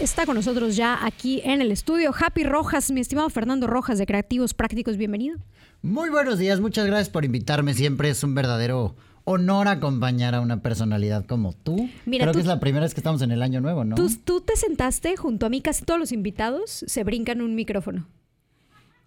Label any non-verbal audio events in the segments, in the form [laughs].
está con nosotros ya aquí en el estudio. Happy Rojas, mi estimado Fernando Rojas de Creativos Prácticos, bienvenido. Muy buenos días, muchas gracias por invitarme. Siempre es un verdadero honor acompañar a una personalidad como tú. Mira, Creo tú- que es la primera vez que estamos en el año nuevo, ¿no? Tú, tú te sentaste junto a mí, casi todos los invitados se brincan un micrófono.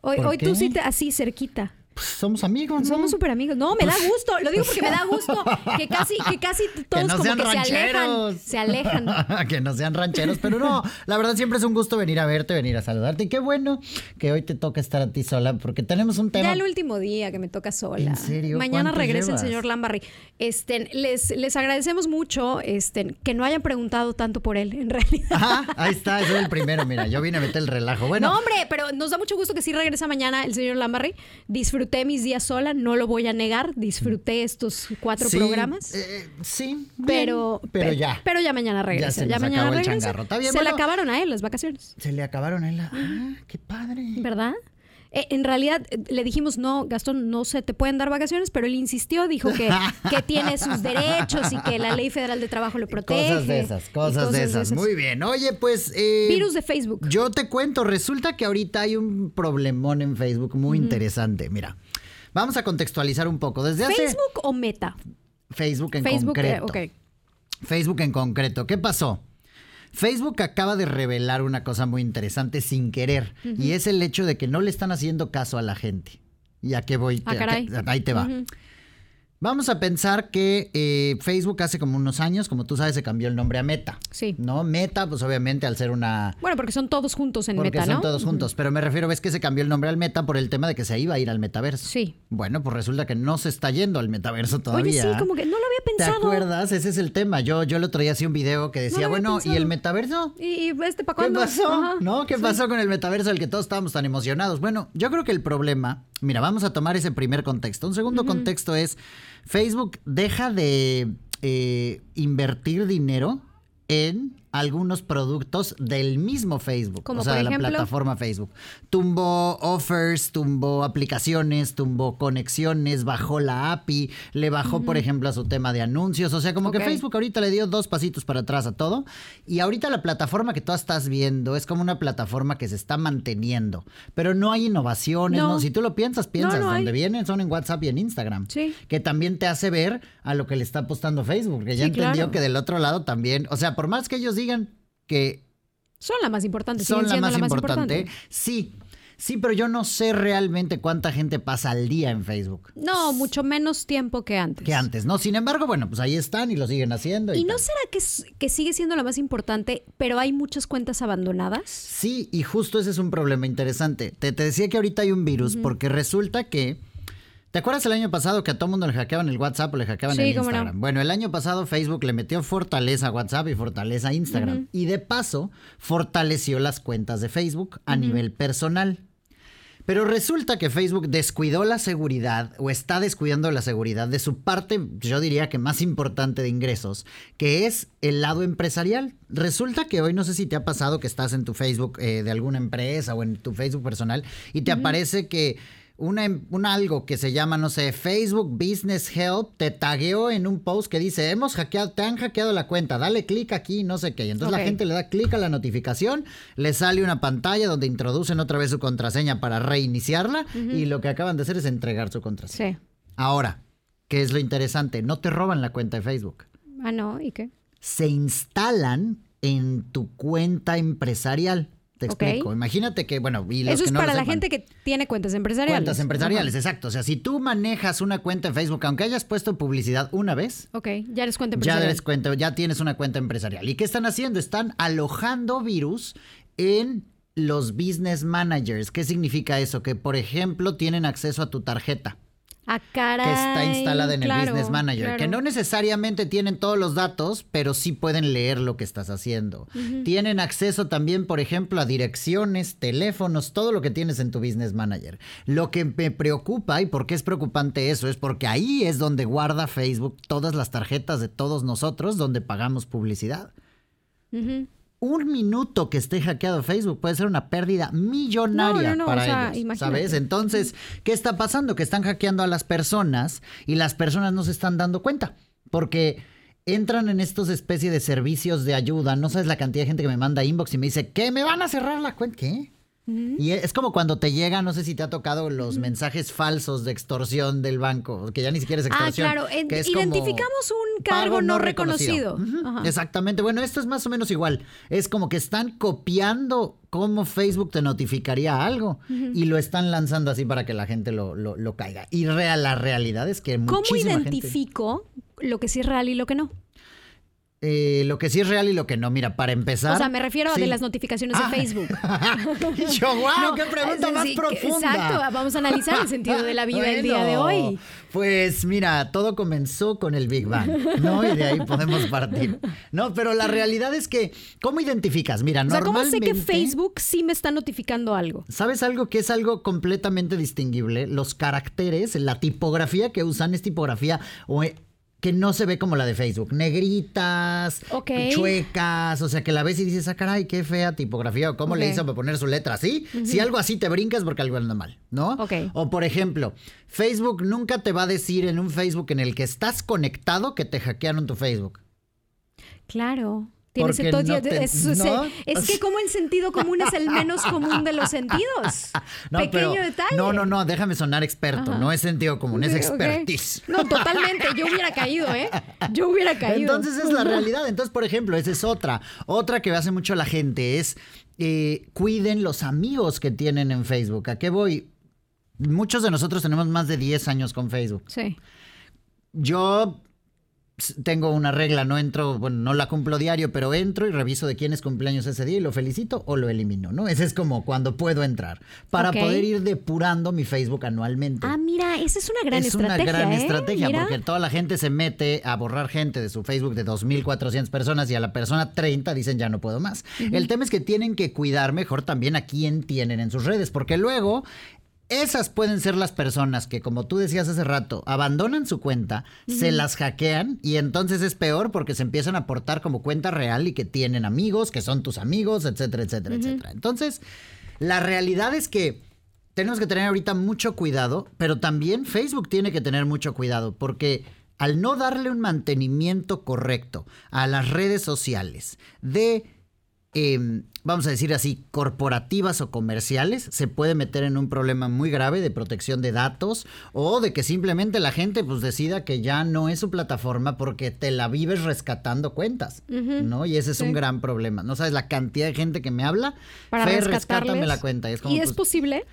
Hoy, ¿Por hoy tú sí, te- así cerquita. Pues somos amigos, ¿no? Somos súper amigos. No, me da gusto. Lo digo porque me da gusto que casi, que casi [laughs] todos no como sean que se alejan. Se alejan. [laughs] que no sean rancheros, pero no, la verdad siempre es un gusto venir a verte, venir a saludarte. Y qué bueno que hoy te toca estar a ti sola, porque tenemos un tema. Ya el último día que me toca sola. ¿En serio? Mañana ¿Cuántos regresa el señor Lambarry. Este, les, les agradecemos mucho este, que no hayan preguntado tanto por él, en realidad. Ajá, ahí está, es el primero, mira, yo vine a meter el relajo. Bueno, no, hombre, pero nos da mucho gusto que sí regresa mañana el señor Lambarry. Disfruté mis días sola, no lo voy a negar. Disfruté estos cuatro sí, programas. eh, sí, bien, pero, pero pe- ya. Pero ya mañana regresa. se nos mañana acabó regresa. bien, Se le acabaron a él las vacaciones. Se le acabaron a él. la- Ah, qué padre. ¿Verdad? Eh, en realidad eh, le dijimos, no, Gastón, no se te pueden dar vacaciones, pero él insistió, dijo que, [laughs] que tiene sus derechos y que la ley federal de trabajo lo protege. Cosas de esas, cosas, de esas. Muy bien. Oye, pues. eh, Virus de Facebook. Yo te cuento, resulta que ahorita hay un problemón en Facebook muy interesante. Mira, vamos a contextualizar un poco. Desde hace. ¿Facebook o Meta? Facebook en Facebook, eh, concreto. ok. Facebook en concreto. ¿Qué pasó? Facebook acaba de revelar una cosa muy interesante sin querer. Y es el hecho de que no le están haciendo caso a la gente. ¿Y a qué voy? Ah, ¿A qué- caray. Ahí te va. Vamos a pensar que eh, Facebook hace como unos años, como tú sabes, se cambió el nombre a Meta. Sí. ¿No? Meta, pues obviamente al ser una... Bueno, porque son todos juntos en Porque Meta, son ¿no? todos juntos. Pero me refiero, ves que se cambió el nombre al Meta por el tema de que se iba a ir al metaverso. Sí. Bueno, pues resulta que no se está yendo al metaverso todavía. Oye, sí, como que no lo había ¿Te pensado. acuerdas? Ese es el tema. Yo, yo el otro día hacía un video que decía, bueno, ¿y el metaverso? ¿Y, este para ¿Qué cuándo? pasó? Ajá. ¿No? ¿Qué Sí. pasó con el metaverso del que todos estábamos tan emocionados? Bueno, yo creo que el problema, mira, vamos a tomar ese primer contexto. Un segundo contexto es, Facebook deja de eh, invertir dinero en algunos productos del mismo Facebook, Como o sea, por de la plataforma Facebook. Tumbó offers, tumbó aplicaciones, tumbó conexiones, bajó la API, le bajó, por ejemplo, a su tema de anuncios, o sea, como Ok. que Facebook ahorita le dio dos pasitos para atrás a todo. Y ahorita la plataforma que tú estás viendo es como una plataforma que se está manteniendo. Pero no hay innovaciones, No. ¿no? Si tú lo piensas, piensas. no hay. Donde vienen son en WhatsApp y en Instagram. Sí. Que también te hace ver a lo que le está apostando Facebook. Que ya Sí, entendió claro. que del otro lado también. O sea, por más que ellos digan que Son la más importante, son la siendo más, importante, sí. Sí, pero yo no sé realmente cuánta gente pasa al día en Facebook. No, mucho menos tiempo que antes. Que antes, ¿no? Sin embargo, bueno, pues ahí están y lo siguen haciendo. ¿Y no tal. será que, que sigue siendo la más importante, pero hay muchas cuentas abandonadas? Sí, y justo ese es un problema interesante. Te, te decía que ahorita hay un virus porque resulta que... ¿Te acuerdas el año pasado que a todo mundo le hackeaban el WhatsApp o le hackeaban Sí, el cómo no. Instagram? Bueno, el año pasado Facebook le metió fortaleza a WhatsApp y fortaleza a Instagram. Y de paso, fortaleció las cuentas de Facebook a nivel personal. Pero resulta que Facebook descuidó la seguridad o está descuidando la seguridad de su parte, yo diría que más importante de ingresos, que es el lado empresarial. Resulta que hoy no sé si te ha pasado que estás en tu Facebook eh, de alguna empresa o en tu Facebook personal y te aparece que una, un algo que se llama, no sé, Facebook Business Help te tagueó en un post que dice, hemos hackeado, te han hackeado la cuenta, dale clic aquí, no sé qué. Y entonces la gente le da clic a la notificación, le sale una pantalla donde introducen otra vez su contraseña para reiniciarla y lo que acaban de hacer es entregar su contraseña. Sí. Ahora, ¿qué es lo interesante? No te roban la cuenta de Facebook. Ah, no, ¿y qué? Se instalan en tu cuenta empresarial. Te explico. Imagínate que, bueno, y los Eso que es no para la sepan. gente que tiene cuentas empresariales. Cuentas empresariales, exacto. O sea, si tú manejas una cuenta en Facebook, aunque hayas puesto publicidad una vez, Ok, ya eres cuenta ya empresarial. eres cuenta, ya tienes una cuenta empresarial. ¿Y qué están haciendo? Están alojando virus en los business managers. ¿Qué significa eso? Que, por ejemplo, tienen acceso a tu tarjeta Ah, caray. que está instalada en el Business Manager, claro. que no necesariamente tienen todos los datos, pero sí pueden leer lo que estás haciendo. Tienen acceso también, por ejemplo, a direcciones, teléfonos, todo lo que tienes en tu Business Manager. Lo que me preocupa y por qué es preocupante eso es porque ahí es donde guarda Facebook todas las tarjetas de todos nosotros donde pagamos publicidad. Ujú. Un minuto que esté hackeado Facebook puede ser una pérdida millonaria No, no, no, para o sea, ellos, imagínate. ¿sabes? Entonces, ¿qué está pasando? Que están hackeando a las personas y las personas no se están dando cuenta. Porque entran en estos especies de servicios de ayuda. No sabes la cantidad de gente que me manda inbox y me dice, ¿qué? ¿Me van a cerrar la cuenta? ¿Qué? Y es como cuando te llega, no sé si te ha tocado los mensajes falsos de extorsión del banco, que ya ni siquiera es Ah, extorsión. claro. que es como identificamos un cargo no reconocido. Exactamente. Bueno, esto es más o menos igual. Es como que están copiando cómo Facebook te notificaría algo y lo están lanzando así para que la gente lo, lo- lo caiga. Y real, la realidad es que ¿Cómo gente- yo lo que sí es real y lo que no? Eh, lo que sí es real y lo que no. Mira, para empezar. O sea, me refiero a de las notificaciones Ah. de Facebook. [laughs] Y yo, [laughs] wow, No, qué pregunta sí, más sí, profunda. Exacto, vamos a analizar el sentido de la vida el día de Bueno, hoy. Pues mira, todo comenzó con el Big Bang, ¿no? Y de ahí podemos partir. No, pero la realidad es que, ¿cómo identificas? Mira, O sea, ¿cómo sé normalmente... que Facebook sí me está notificando algo? ¿Sabes algo que es algo completamente distinguible? Los caracteres, la tipografía que usan es tipografía o, eh, que no se ve como la de Facebook. Negritas, Ok. chuecas, o sea, que la ves y dices, ah, caray, qué fea tipografía, o cómo le hizo para poner su letra así. Si algo así te brincas porque algo anda mal, ¿no? Ok. O por ejemplo, Facebook nunca te va a decir en un Facebook en el que estás conectado que te hackearon tu Facebook. Claro. Tiene Porque todo- no te- es, es- ¿no? es que como el sentido común es el menos común de los sentidos. [laughs] No, Pequeño pero- detalle. No, no, no, déjame sonar experto. Ajá. No es sentido común, es expertise. No, totalmente. Yo hubiera caído, ¿eh? Yo hubiera caído. Entonces es la realidad. Entonces, por ejemplo, esa es otra. Otra que hace mucho la gente es eh, cuiden los amigos que tienen en Facebook. ¿A qué voy? Muchos de nosotros tenemos más de 10 años con Facebook. Sí. Yo tengo una regla, no entro, bueno, no la cumplo diario, pero entro y reviso de quién es cumpleaños ese día y lo felicito o lo elimino, ¿no? Ese es como cuando puedo entrar, para poder ir depurando mi Facebook anualmente. Ah, mira, esa es una gran es estrategia. una gran ¿eh? estrategia Mira. porque toda la gente se mete a borrar gente de su Facebook de 2.400 personas y a la persona 30 dicen ya no puedo más. El tema es que tienen que cuidar mejor también a quién tienen en sus redes porque luego esas pueden ser las personas que, como tú decías hace rato, abandonan su cuenta, se las hackean y entonces es peor porque se empiezan a portar como cuenta real y que tienen amigos, que son tus amigos, etcétera, etcétera, etcétera. Entonces, la realidad es que tenemos que tener ahorita mucho cuidado, pero también Facebook tiene que tener mucho cuidado porque al no darle un mantenimiento correcto a las redes sociales de eh, vamos a decir así, corporativas o comerciales, se puede meter en un problema muy grave de protección de datos o de que simplemente la gente pues decida que ya no es su plataforma porque te la vives rescatando cuentas, ¿no? Y ese es un gran problema. No sabes la cantidad de gente que me habla, Para Fer, rescátame la cuenta. Y es como, ¿Y es pues, posible?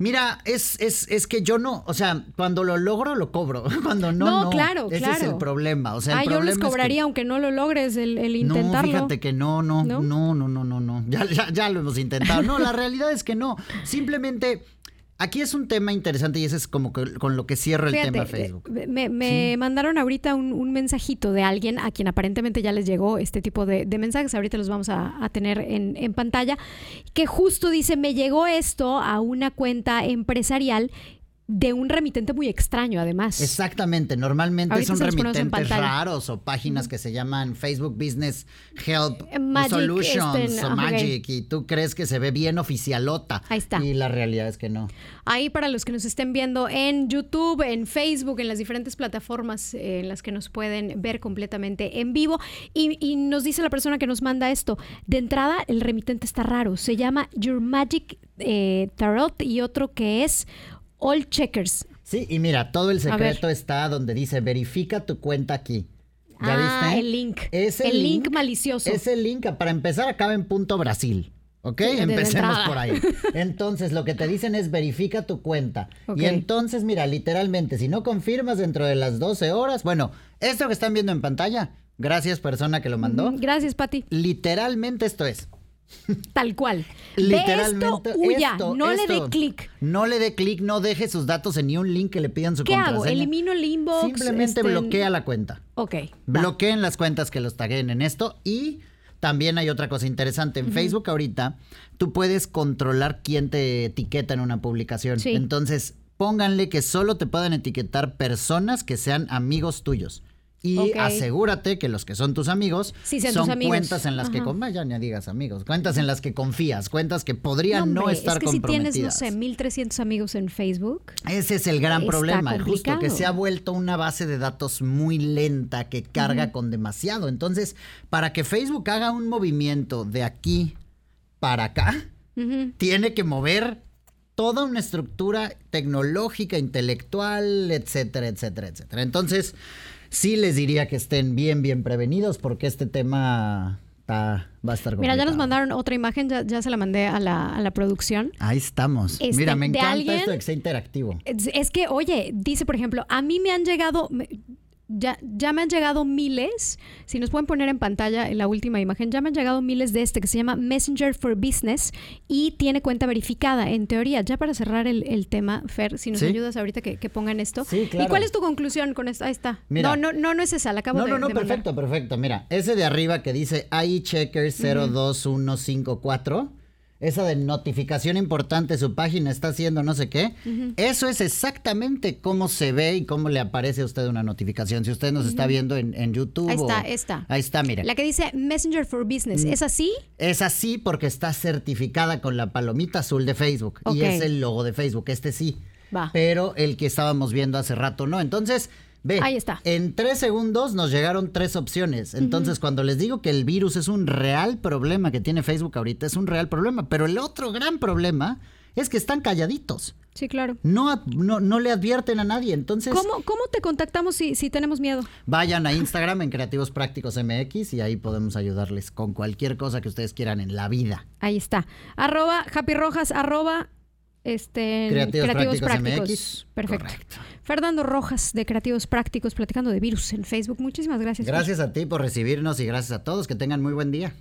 Mira, es, es, es que yo no, o sea, cuando lo logro, lo cobro. [laughs] Cuando no, No, no. claro, Ese claro. es el problema. O sea, el ah, yo problema les es que- cobraría aunque no lo logres el, el intentarlo. no, fíjate que no, no, ¿No? no, no, no, no, no. Ya, ya, ya lo hemos intentado. No, la [laughs] realidad es que no. Simplemente, aquí es un tema interesante y ese es como que con lo que cierro el Fíjate, tema Facebook. eh, Me, me mandaron ahorita un, un mensajito de alguien a quien aparentemente ya les llegó este tipo de, de mensajes. Ahorita los vamos a, a tener en, en pantalla. Que justo dice: Me llegó esto a una cuenta empresarial de un remitente muy extraño, además. Exactamente, normalmente Ahorita son remitentes raros o páginas que se llaman Facebook Business Help Eh, Magic, Solutions este, o. Magic y tú crees que se ve bien oficialota. Ahí está. Y la realidad es que no. Ahí para los que nos estén viendo en YouTube, en Facebook, en las diferentes plataformas eh, en las que nos pueden ver completamente en vivo. Y, y nos dice la persona que nos manda esto. De entrada, el remitente está raro. Se llama Your Magic eh, Tarot y otro que es All Checkers. Sí, y mira, todo el secreto está donde dice verifica tu cuenta aquí. ¿Ya ah, viste? el link. Ese el link, malicioso. Ese link, para empezar, acaba en punto Brasil. ¿Ok? Sí, Empecemos por ahí. [laughs] Entonces, lo que te dicen es verifica tu cuenta. Y entonces, mira, literalmente, si no confirmas dentro de las 12 horas, bueno, esto que están viendo en pantalla, gracias persona que lo mandó, Gracias, Pati. literalmente esto es. [laughs] Tal cual. Literalmente Ve esto, huya. esto, no le dé clic. No le dé clic, no deje sus datos en ni un link que le pidan su ¿Qué hago? contraseña. Elimino el inbox. Simplemente este, bloquea la cuenta. Ok. va. Bloqueen las cuentas que los taguen en esto y también hay otra cosa interesante. En Facebook ahorita tú puedes controlar quién te etiqueta en una publicación. Sí. Entonces, pónganle que solo te puedan etiquetar personas que sean amigos tuyos. Y asegúrate que los que son tus amigos Sí, son tus amigos. cuentas en las que con vaya, ni digas amigos, cuentas en las que confías, cuentas que podrían no, hombre, estar es que si tienes, no comprometidas. sé, 1300 amigos en Facebook. Ese es el gran problema, justo que se ha vuelto una base de datos muy lenta que carga con demasiado. Entonces, para que Facebook haga un movimiento de aquí para acá, tiene que mover toda una estructura tecnológica, intelectual, etcétera, etcétera, etcétera. Entonces, sí les diría que estén bien, bien prevenidos porque este tema está- va a estar Mira, ya nos complicado. mandaron otra imagen, ya, ya se la mandé a la, a la producción. Ahí estamos. Este, Mira, me encanta alguien- esto de que sea interactivo. Es, es que, oye, dice, por ejemplo, a mí me han llegado, ya, ya me han llegado miles, si nos pueden poner en pantalla la última imagen, ya me han llegado miles de este que se llama Messenger for Business y tiene cuenta verificada, en teoría. Ya para cerrar el, el tema, Fer, si nos Sí. ayudas ahorita que, que pongan esto. Sí, claro. ¿Y cuál es tu conclusión con esto? Ahí está. Mira. no, no, no, no es esa, la acabo No, de no, no, de perfecto, perfecto. Mira, ese de arriba que dice AI Checker 02154, esa de notificación importante, su página está haciendo no sé qué, eso es exactamente cómo se ve y cómo le aparece a usted una notificación. Si usted nos está viendo en, en YouTube. Ahí está, o- esta. Ahí está, mire. La que dice Messenger for Business, Mm. ¿es así? Es así porque está certificada con la palomita azul de Facebook Ok. y es el logo de Facebook, este sí. Va. Pero el que estábamos viendo hace rato no. Entonces, ve, Ahí está. en tres segundos nos llegaron tres opciones. Entonces, cuando les digo que el virus es un real problema que tiene Facebook ahorita, es un real problema. Pero el otro gran problema es que están calladitos. Sí, claro. No, no, no le advierten a nadie. Entonces, ¿Cómo, ¿Cómo te contactamos si, si tenemos miedo? vayan a Instagram en Creativos Prácticos MX y ahí podemos ayudarles con cualquier cosa que ustedes quieran en la vida. Ahí está. Arroba Happy Rojas, arroba este, Creativos Prácticos MX. Perfecto. Correcto. Fernando Rojas de Creativos Prácticos platicando de virus en Facebook. Muchísimas gracias. Gracias a ti por recibirnos y gracias a todos. Que tengan muy buen día.